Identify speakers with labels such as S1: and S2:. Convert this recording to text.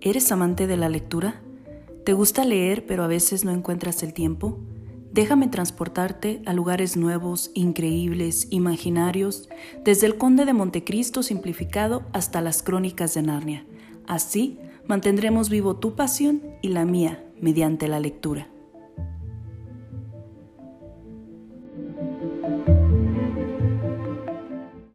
S1: ¿Eres amante de la lectura? ¿Te gusta leer pero a veces no encuentras el tiempo? Déjame transportarte a lugares nuevos, increíbles, imaginarios, desde el Conde de Montecristo simplificado hasta las crónicas de Narnia. Así mantendremos vivo tu pasión y la mía mediante la lectura.